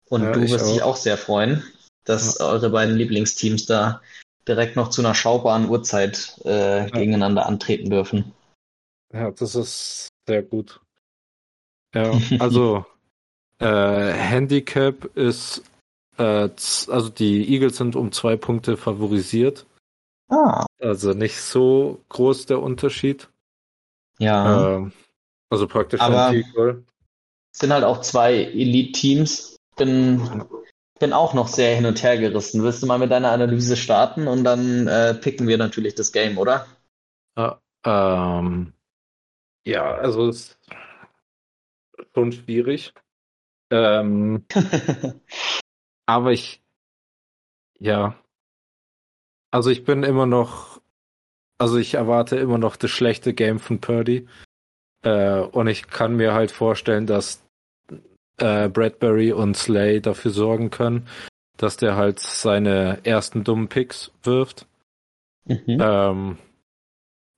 Speaker 1: Und ja, du wirst auch. dich auch sehr freuen, dass eure beiden Lieblingsteams da direkt noch zu einer schaubaren Uhrzeit äh, gegeneinander antreten dürfen.
Speaker 2: Ja, das ist sehr gut. Ja, *laughs* also äh, Handicap ist, äh, also die Eagles sind um zwei Punkte favorisiert. Ah. Also nicht so groß der Unterschied.
Speaker 1: Ja.
Speaker 2: Ähm, also praktisch
Speaker 1: Aber sind halt auch zwei Elite-Teams. Bin, bin auch noch sehr hin und her gerissen. Willst du mal mit deiner Analyse starten und dann äh, picken wir natürlich das Game, oder?
Speaker 2: Ja, ähm, ja also es ist schon schwierig. Ähm, *laughs* aber ich, ja, also ich bin immer noch, also ich erwarte immer noch das schlechte Game von Purdy. Äh, und ich kann mir halt vorstellen, dass äh, Bradbury und Slay dafür sorgen können, dass der halt seine ersten dummen Picks wirft. Mhm. Ähm,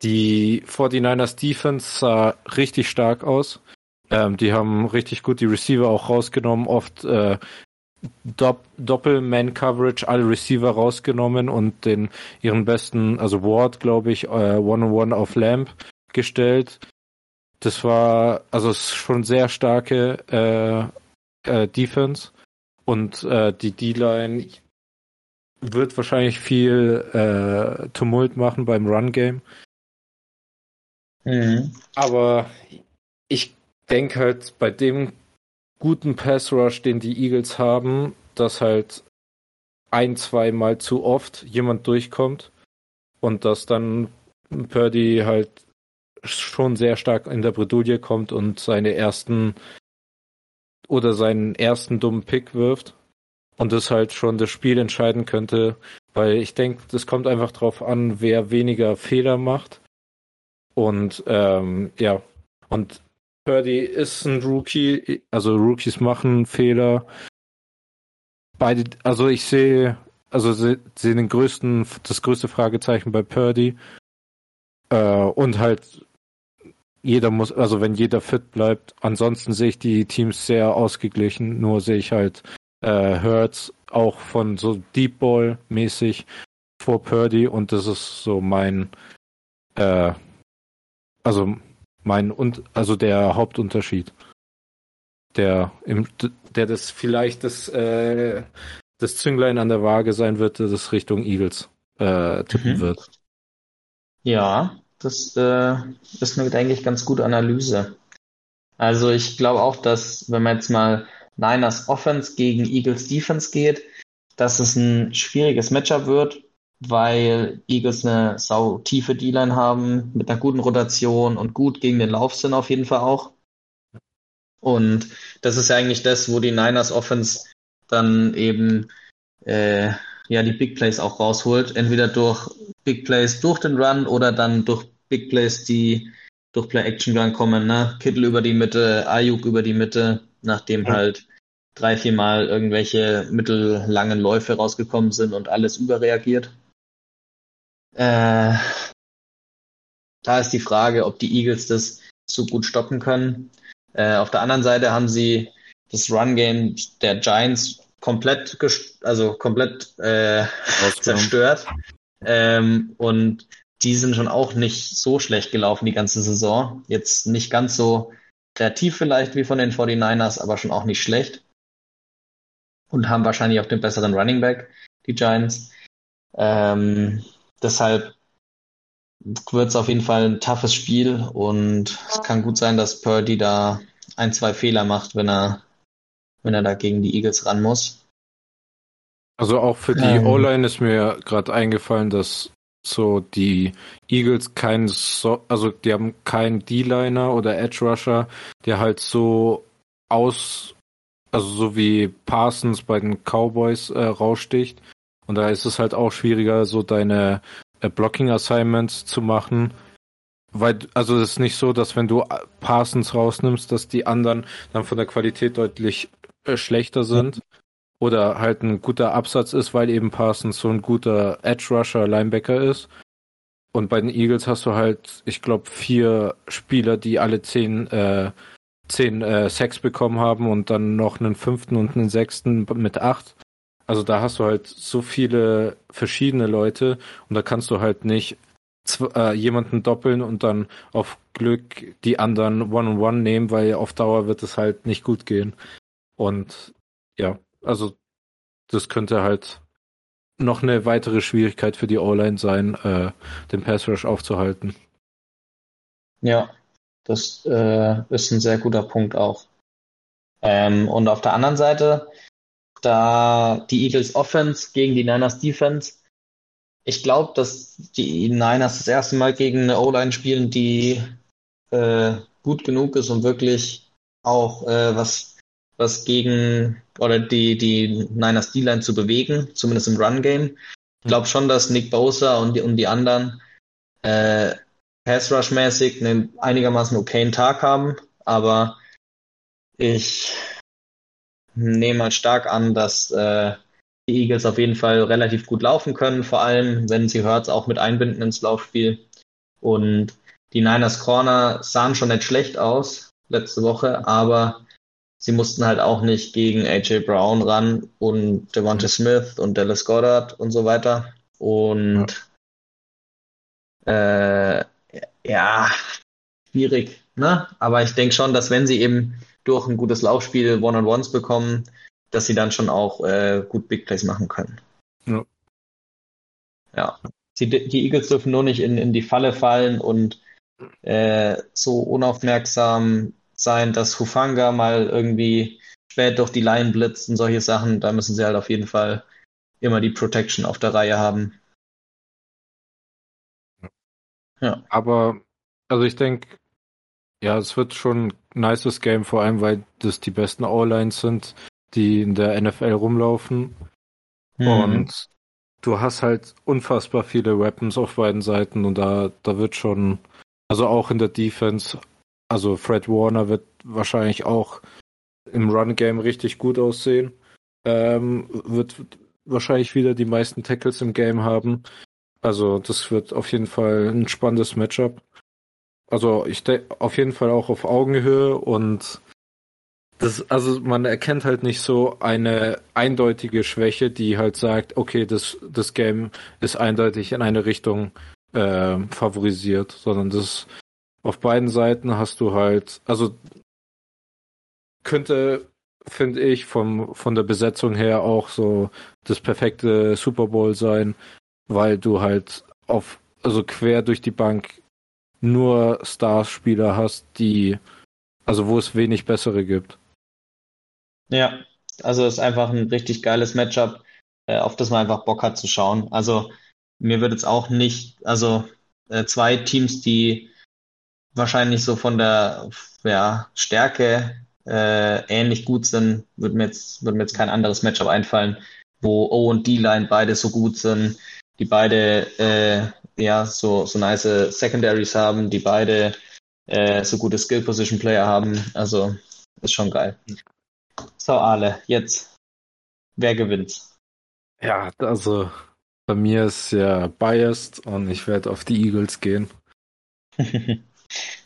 Speaker 2: die 49ers Defense sah richtig stark aus. Ähm, die haben richtig gut die Receiver auch rausgenommen, oft äh, Dopp Doppel-Man-Coverage, alle Receiver rausgenommen und den ihren besten, also Ward, glaube ich, One-on-One auf Lamp gestellt. Das war also schon sehr starke äh, äh, Defense und äh, die D-Line wird wahrscheinlich viel äh, Tumult machen beim Run-Game. Mhm. Aber ich denke halt bei dem guten Pass Rush, den die Eagles haben, dass halt ein, zweimal zu oft jemand durchkommt und dass dann Purdy halt schon sehr stark in der Bredouille kommt und seine ersten oder seinen ersten dummen Pick wirft und das halt schon das Spiel entscheiden könnte, weil ich denke, das kommt einfach drauf an, wer weniger Fehler macht und ähm, ja und Purdy ist ein Rookie, also Rookies machen Fehler. Beide, also ich sehe, also sehe den größten, das größte Fragezeichen bei Purdy. Äh, und halt jeder muss, also wenn jeder fit bleibt, ansonsten sehe ich die Teams sehr ausgeglichen, nur sehe ich halt äh, Hurts auch von so Deep Ball mäßig vor Purdy. Und das ist so mein äh, also mein und also der Hauptunterschied, der im, der das vielleicht das äh, das Zünglein an der Waage sein wird, das Richtung Eagles äh, tippen mhm. wird.
Speaker 1: Ja, das äh, ist eine eigentlich ganz gute Analyse. Also ich glaube auch, dass wenn man jetzt mal Niners Offense gegen Eagles Defense geht, dass es ein schwieriges Matchup wird, weil Eagles eine sau tiefe D-Line haben mit einer guten Rotation und gut gegen den Lauf sind auf jeden Fall auch. Und das ist ja eigentlich das, wo die Niners Offense dann eben äh, ja die Big Plays auch rausholt, entweder durch Big Plays durch den Run oder dann durch Big Plays, die durch Play Action Run kommen, ne? Kittel über die Mitte, Ayuk über die Mitte, nachdem ja. halt drei, vier Mal irgendwelche mittellangen Läufe rausgekommen sind und alles überreagiert. Äh, da ist die Frage, ob die Eagles das so gut stoppen können. Äh, auf der anderen Seite haben sie das Run-Game der Giants komplett, also komplett äh, *laughs* zerstört. Ähm, und die sind schon auch nicht so schlecht gelaufen die ganze Saison. Jetzt nicht ganz so kreativ vielleicht wie von den 49ers, aber schon auch nicht schlecht. Und haben wahrscheinlich auch den besseren Running Back, die Giants. Ähm, deshalb wird es auf jeden Fall ein toughes Spiel und es kann gut sein, dass Purdy da ein, zwei Fehler macht, wenn er, wenn er da gegen die Eagles ran muss.
Speaker 2: Also auch für die ähm, O-Line ist mir gerade eingefallen, dass so die Eagles keinen, so also die haben keinen D-Liner oder Edge Rusher, der halt so aus, also so wie Parsons bei den Cowboys äh, raussticht. Und da ist es halt auch schwieriger, so deine äh, Blocking Assignments zu machen. Weil, also es ist nicht so, dass wenn du Parsons rausnimmst, dass die anderen dann von der Qualität deutlich schlechter sind. Oder halt ein guter Absatz ist, weil eben Parsons so ein guter Edge Rusher Linebacker ist. Und bei den Eagles hast du halt, ich glaube, vier Spieler, die alle zehn, äh, zehn äh, Sacks bekommen haben und dann noch einen fünften und einen sechsten mit acht. Also da hast du halt so viele verschiedene Leute und da kannst du halt nicht äh, jemanden doppeln und dann auf Glück die anderen One-on-One -on -one nehmen, weil auf Dauer wird es halt nicht gut gehen. Und ja, also das könnte halt noch eine weitere Schwierigkeit für die O-Line sein, äh, den Pass Rush aufzuhalten.
Speaker 1: Ja, das äh, ist ein sehr guter Punkt auch. Ähm, und auf der anderen Seite da die Eagles Offense gegen die Niners Defense. Ich glaube, dass die Niners das erste Mal gegen eine O-Line spielen, die äh, gut genug ist, um wirklich auch äh, was, was gegen oder die, die Niners D-Line zu bewegen, zumindest im Run-Game. Ich glaube schon, dass Nick Bosa und die, und die anderen äh, Pass-Rush-mäßig einen einigermaßen okayen Tag haben, aber ich nehme mal stark an, dass äh, die Eagles auf jeden Fall relativ gut laufen können, vor allem wenn sie Hurts auch mit einbinden ins Laufspiel. Und die Niners Corner sahen schon nicht schlecht aus letzte Woche, aber sie mussten halt auch nicht gegen AJ Brown ran und Devonta Smith und Dallas Goddard und so weiter. Und ja, äh, ja schwierig, ne? Aber ich denke schon, dass wenn sie eben durch ein gutes Laufspiel One-on-Ones bekommen, dass sie dann schon auch äh, gut Big Plays machen können. Ja. Ja. Die, die Eagles dürfen nur nicht in, in die Falle fallen und äh, so unaufmerksam sein, dass Hufanga mal irgendwie spät durch die Line blitzt und solche Sachen. Da müssen sie halt auf jeden Fall immer die Protection auf der Reihe haben.
Speaker 2: Ja. Aber, also ich denke, ja, es wird schon ein nices Game, vor allem weil das die besten O-Lines sind, die in der NFL rumlaufen. Mhm. Und du hast halt unfassbar viele Weapons auf beiden Seiten und da, da wird schon, also auch in der Defense, also Fred Warner wird wahrscheinlich auch im Run-Game richtig gut aussehen. Ähm, wird wahrscheinlich wieder die meisten Tackles im Game haben. Also das wird auf jeden Fall ein spannendes Matchup. Also ich denke auf jeden Fall auch auf Augenhöhe und das, also man erkennt halt nicht so eine eindeutige Schwäche, die halt sagt, okay, das, das Game ist eindeutig in eine Richtung äh, favorisiert, sondern das auf beiden Seiten hast du halt, also könnte, finde ich, vom, von der Besetzung her auch so das perfekte Super Bowl sein, weil du halt auf, also quer durch die Bank nur Starspieler hast, die, also wo es wenig bessere gibt.
Speaker 1: Ja, also es ist einfach ein richtig geiles Matchup, äh, auf das man einfach Bock hat zu schauen. Also mir wird jetzt auch nicht, also äh, zwei Teams, die wahrscheinlich so von der ja, Stärke äh, ähnlich gut sind, würde mir jetzt würde mir jetzt kein anderes Matchup einfallen, wo O und D-Line beide so gut sind, die beide äh, ja, so, so nice Secondaries haben, die beide äh, so gute Skill Position Player haben. Also ist schon geil. So, Ale, jetzt. Wer gewinnt?
Speaker 2: Ja, also bei mir ist ja biased und ich werde auf die Eagles gehen. *laughs*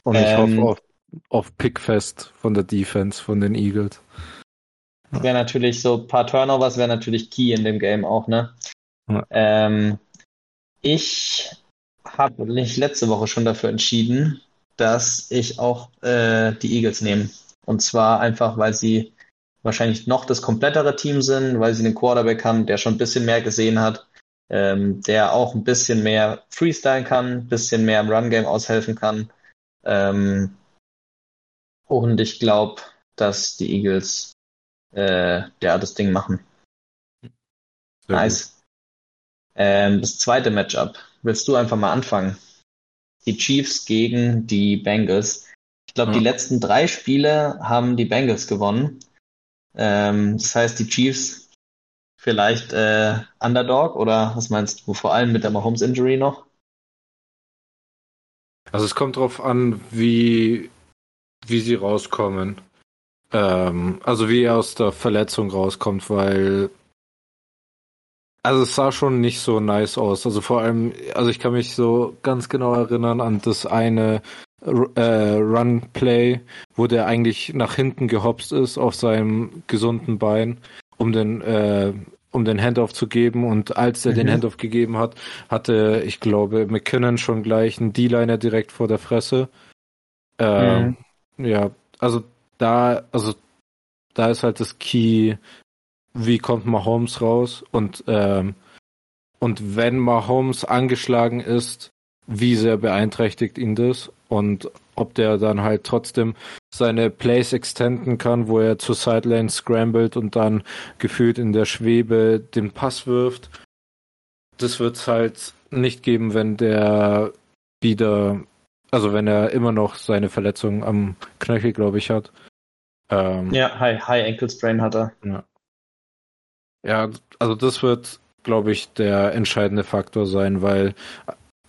Speaker 2: und ich ähm, hoffe auf, auf Pickfest von der Defense von den Eagles.
Speaker 1: Wäre natürlich so ein paar Turnovers wäre natürlich key in dem Game auch, ne? Ja. Ähm, ich habe mich letzte Woche schon dafür entschieden, dass ich auch äh, die Eagles nehme. Und zwar einfach, weil sie wahrscheinlich noch das komplettere Team sind, weil sie einen Quarterback haben, der schon ein bisschen mehr gesehen hat, ähm, der auch ein bisschen mehr Freestyle kann, ein bisschen mehr im Run-Game aushelfen kann. Ähm, und ich glaube, dass die Eagles äh, ja das Ding machen. Sehr nice. Ähm, das zweite Matchup willst du einfach mal anfangen? Die Chiefs gegen die Bengals. Ich glaube, ja. die letzten drei Spiele haben die Bengals gewonnen. Ähm, das heißt, die Chiefs vielleicht äh, Underdog oder was meinst du? Vor allem mit der Mahomes Injury noch?
Speaker 2: Also es kommt darauf an, wie, wie sie rauskommen. Ähm, also wie er aus der Verletzung rauskommt, weil also es sah schon nicht so nice aus. Also vor allem, also ich kann mich so ganz genau erinnern an das eine äh, Run-Play, wo der eigentlich nach hinten gehopst ist auf seinem gesunden Bein, um den äh, um den Handoff zu geben und als er mhm. den Handoff gegeben hat, hatte, ich glaube, McKinnon schon gleich einen D-Liner direkt vor der Fresse. Ähm, mhm. Ja, also da, also da ist halt das Key, wie kommt Mahomes raus und ähm, und wenn Mahomes angeschlagen ist, wie sehr beeinträchtigt ihn das und ob der dann halt trotzdem seine Plays extenden kann, wo er zur Sideline scrambled und dann gefühlt in der Schwebe den Pass wirft. Das wird es halt nicht geben, wenn der wieder, also wenn er immer noch seine Verletzung am Knöchel, glaube ich, hat.
Speaker 1: Ähm, ja, High, High Ankle Sprain hat er.
Speaker 2: Ja. ja, also das wird, glaube ich, der entscheidende Faktor sein, weil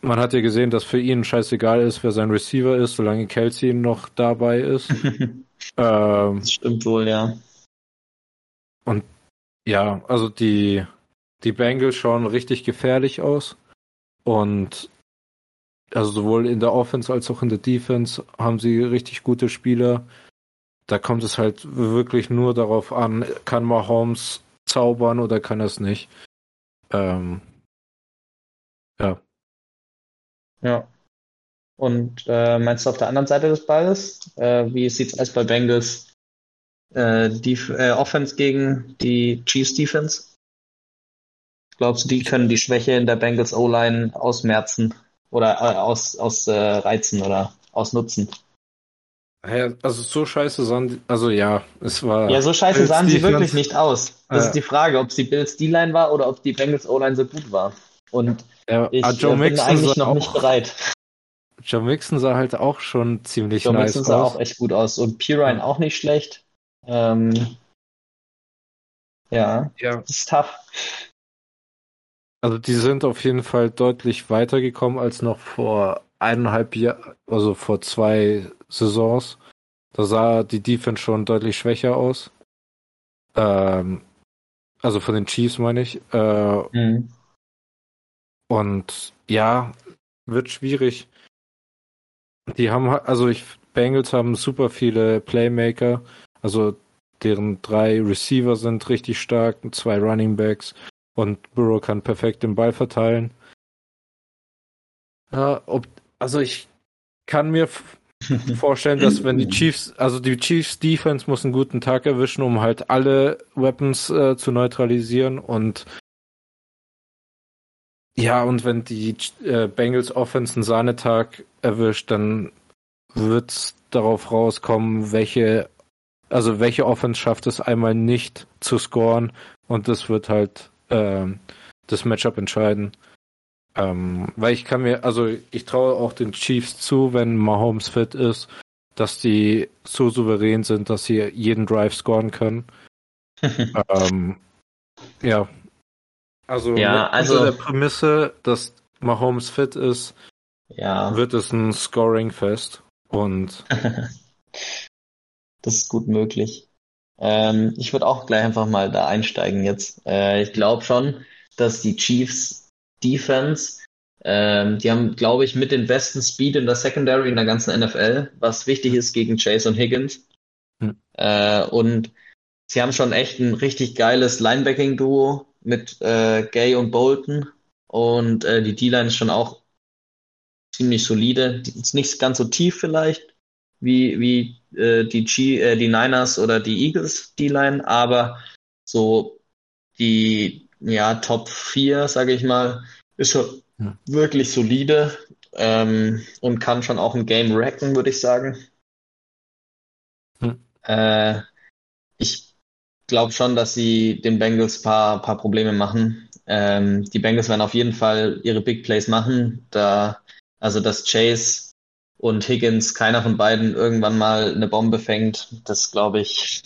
Speaker 2: man hat ja gesehen, dass für ihn scheißegal ist, wer sein Receiver ist, solange Kelsey noch dabei ist. *laughs*
Speaker 1: ähm, das stimmt wohl, ja.
Speaker 2: Und ja, also die, die Bengals schauen richtig gefährlich aus. Und also sowohl in der Offense als auch in der Defense haben sie richtig gute Spieler. Da kommt es halt wirklich nur darauf an, kann Mahomes zaubern oder kann er es nicht. Ähm, ja.
Speaker 1: Ja. Und äh, meinst du auf der anderen Seite des Balles, äh, wie sieht es aus bei Bengals äh, die äh, Offense gegen die Chiefs Defense? Glaubst du, die können die Schwäche in der Bengals O-Line ausmerzen oder äh, aus, aus äh, reizen oder ausnutzen?
Speaker 2: Ja, also so scheiße sahen die, also ja, es war.
Speaker 1: Ja, so scheiße sahen sie wirklich nicht aus. Das äh, ist die Frage, ob es die Bills D-Line war oder ob die Bengals O-Line so gut war. Und ja, ich ah, Joe äh, bin eigentlich noch nicht bereit.
Speaker 2: Joe Mixon sah halt auch schon ziemlich
Speaker 1: Joe
Speaker 2: nice
Speaker 1: Mixon sah aus. auch echt gut aus. Und Pirine auch nicht schlecht. Ähm, ja, ja, das ist tough.
Speaker 2: Also die sind auf jeden Fall deutlich weitergekommen als noch vor eineinhalb Jahren, also vor zwei Saisons. Da sah die Defense schon deutlich schwächer aus. Ähm, also von den Chiefs meine ich. Äh, mhm. Und ja, wird schwierig. Die haben, also ich, Bengals haben super viele Playmaker, also deren drei Receiver sind richtig stark, zwei Running Backs und Burrow kann perfekt den Ball verteilen. Ja, ob, also ich kann mir *laughs* vorstellen, dass wenn die Chiefs, also die Chiefs Defense muss einen guten Tag erwischen, um halt alle Weapons äh, zu neutralisieren und ja, und wenn die äh, Bengals Offense einen Sahnetag erwischt, dann wird's darauf rauskommen, welche, also welche Offense schafft es einmal nicht zu scoren und das wird halt ähm, das Matchup entscheiden. Ähm, weil ich kann mir, also ich traue auch den Chiefs zu, wenn Mahomes fit ist, dass die so souverän sind, dass sie jeden Drive scoren können. *laughs* ähm, ja, also, ja, also der Prämisse, dass Mahomes fit ist, ja. wird es ein Scoring-Fest. Und *laughs*
Speaker 1: das ist gut möglich. Ähm, ich würde auch gleich einfach mal da einsteigen jetzt. Äh, ich glaube schon, dass die Chiefs Defense, ähm, die haben, glaube ich, mit den besten Speed in der Secondary in der ganzen NFL, was wichtig ist gegen Chase und Higgins. Hm. Äh, und sie haben schon echt ein richtig geiles Linebacking-Duo mit äh, Gay und Bolton. Und äh, die D-Line ist schon auch ziemlich solide. Die ist nicht ganz so tief vielleicht wie, wie äh, die, G, äh, die Niners oder die Eagles D-Line, aber so die ja, Top 4, sage ich mal, ist schon ja. wirklich solide ähm, und kann schon auch ein Game wrecken, würde ich sagen. Äh, ich glaube schon, dass sie den Bengals paar, paar Probleme machen. Ähm, die Bengals werden auf jeden Fall ihre Big Plays machen. Da, also dass Chase und Higgins, keiner von beiden irgendwann mal eine Bombe fängt, das glaube ich,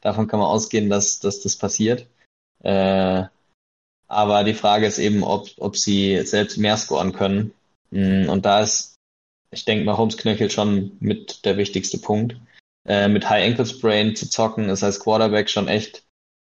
Speaker 1: davon kann man ausgehen, dass, dass das passiert. Äh, aber die Frage ist eben, ob, ob sie selbst mehr scoren können. Mm, und da ist, ich denke mal, Holmes Knöchel schon mit der wichtigste Punkt. Äh, mit High Ankle Sprain zu zocken ist als Quarterback schon echt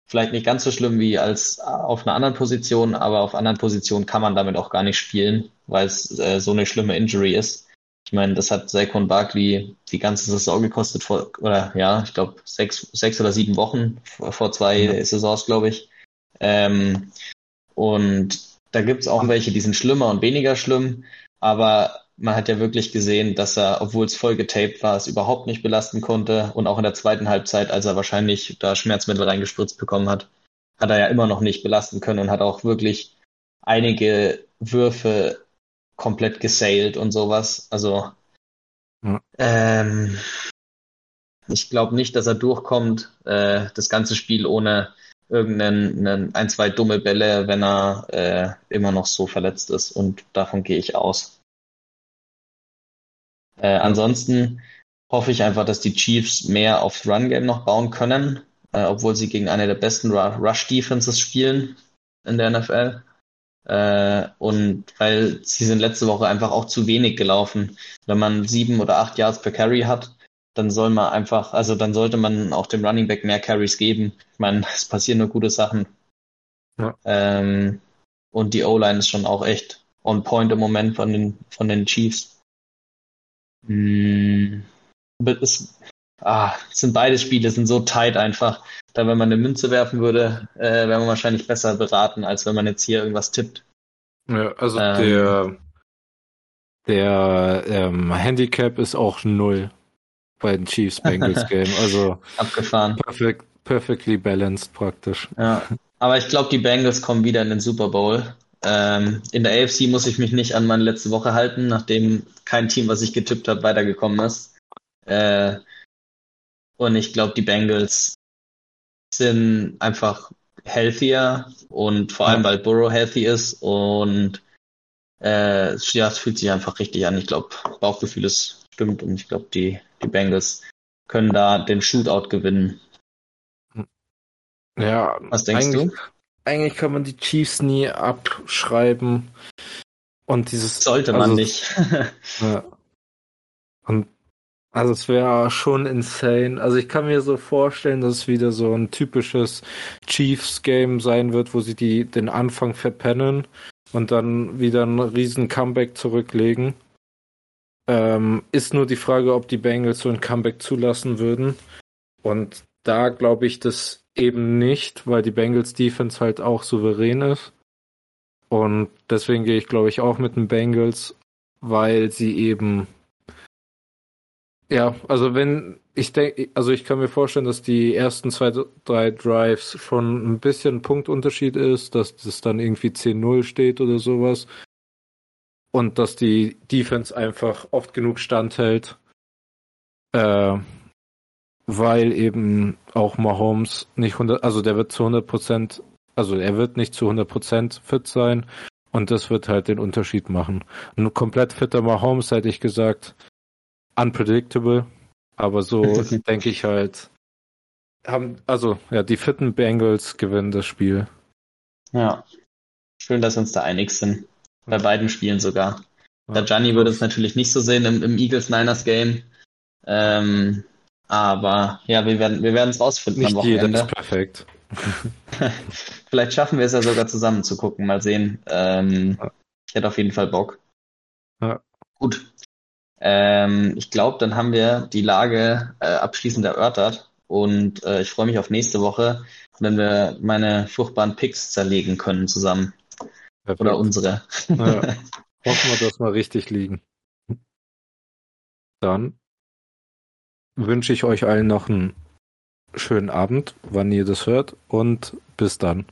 Speaker 1: vielleicht nicht ganz so schlimm wie als auf einer anderen Position, aber auf anderen Positionen kann man damit auch gar nicht spielen, weil es äh, so eine schlimme Injury ist. Ich meine, das hat Saquon Barkley die ganze Saison gekostet vor, oder ja, ich glaube sechs, sechs oder sieben Wochen vor, vor zwei mhm. Saisons, glaube ich. Ähm, und da gibt's auch welche, die sind schlimmer und weniger schlimm, aber man hat ja wirklich gesehen, dass er, obwohl es voll getaped war, es überhaupt nicht belasten konnte. Und auch in der zweiten Halbzeit, als er wahrscheinlich da Schmerzmittel reingespritzt bekommen hat, hat er ja immer noch nicht belasten können und hat auch wirklich einige Würfe komplett gesailt und sowas. Also ja. ähm, ich glaube nicht, dass er durchkommt, äh, das ganze Spiel ohne irgendeinen ein, zwei dumme Bälle, wenn er äh, immer noch so verletzt ist. Und davon gehe ich aus. Äh, ansonsten hoffe ich einfach, dass die Chiefs mehr aufs Run-Game noch bauen können, äh, obwohl sie gegen eine der besten Rush-Defenses spielen in der NFL. Äh, und weil sie sind letzte Woche einfach auch zu wenig gelaufen. Wenn man sieben oder acht Yards per Carry hat, dann soll man einfach, also dann sollte man auch dem Running Back mehr Carries geben. Ich meine, *laughs* es passieren nur gute Sachen. Ja. Ähm, und die O-Line ist schon auch echt on point im Moment von den, von den Chiefs. Hm, es, ah, es sind beide Spiele, sind so tight einfach. Da, wenn man eine Münze werfen würde, äh, wäre man wahrscheinlich besser beraten, als wenn man jetzt hier irgendwas tippt.
Speaker 2: Ja, also ähm, der, der ähm, Handicap ist auch null bei den Chiefs *laughs* Bengals Game. Also
Speaker 1: abgefahren.
Speaker 2: Perfect, perfectly balanced praktisch.
Speaker 1: Ja. Aber ich glaube, die Bengals kommen wieder in den Super Bowl. Ähm, in der AFC muss ich mich nicht an meine letzte Woche halten, nachdem kein Team, was ich getippt habe, weitergekommen ist. Äh, und ich glaube, die Bengals sind einfach healthier und vor allem, weil Burrow healthy ist und äh, ja, es fühlt sich einfach richtig an. Ich glaube, Bauchgefühl ist stimmt und ich glaube, die, die Bengals können da den Shootout gewinnen.
Speaker 2: Ja, was denkst du? Eigentlich kann man die Chiefs nie abschreiben. Und dieses.
Speaker 1: Sollte man also, nicht. *laughs*
Speaker 2: ja. Und also es wäre schon insane. Also ich kann mir so vorstellen, dass es wieder so ein typisches Chiefs-Game sein wird, wo sie die den Anfang verpennen und dann wieder ein riesen Comeback zurücklegen. Ähm, ist nur die Frage, ob die Bengals so ein Comeback zulassen würden. Und da glaube ich, dass eben nicht, weil die Bengals Defense halt auch souverän ist. Und deswegen gehe ich, glaube ich, auch mit den Bengals, weil sie eben ja, also wenn ich denke, also ich kann mir vorstellen, dass die ersten zwei, drei Drives schon ein bisschen Punktunterschied ist, dass das dann irgendwie 10-0 steht oder sowas. Und dass die Defense einfach oft genug standhält. Äh, weil eben auch Mahomes nicht 100, also der wird zu 100 Prozent, also er wird nicht zu 100 Prozent fit sein und das wird halt den Unterschied machen. Ein komplett fitter Mahomes hätte ich gesagt, unpredictable, aber so *laughs* denke ich halt, haben, also ja, die fitten Bengals gewinnen das Spiel.
Speaker 1: Ja, schön, dass wir uns da einig sind. Bei beiden Spielen sogar. Der Gianni würde es natürlich nicht so sehen im, im Eagles-Niners-Game. Ähm, aber ja, wir werden wir werden es rausfinden
Speaker 2: Nicht am Wochenende. Jeder ist perfekt. *laughs*
Speaker 1: Vielleicht schaffen wir es ja sogar zusammen zu gucken. Mal sehen. Ähm, ja. Ich hätte auf jeden Fall Bock. Ja. Gut. Ähm, ich glaube, dann haben wir die Lage äh, abschließend erörtert. Und äh, ich freue mich auf nächste Woche, wenn wir meine furchtbaren Picks zerlegen können zusammen. Perfekt. Oder unsere.
Speaker 2: Ja. *laughs* Hoffen wir, dass wir richtig liegen. Dann wünsche ich euch allen noch einen schönen Abend, wann ihr das hört und bis dann.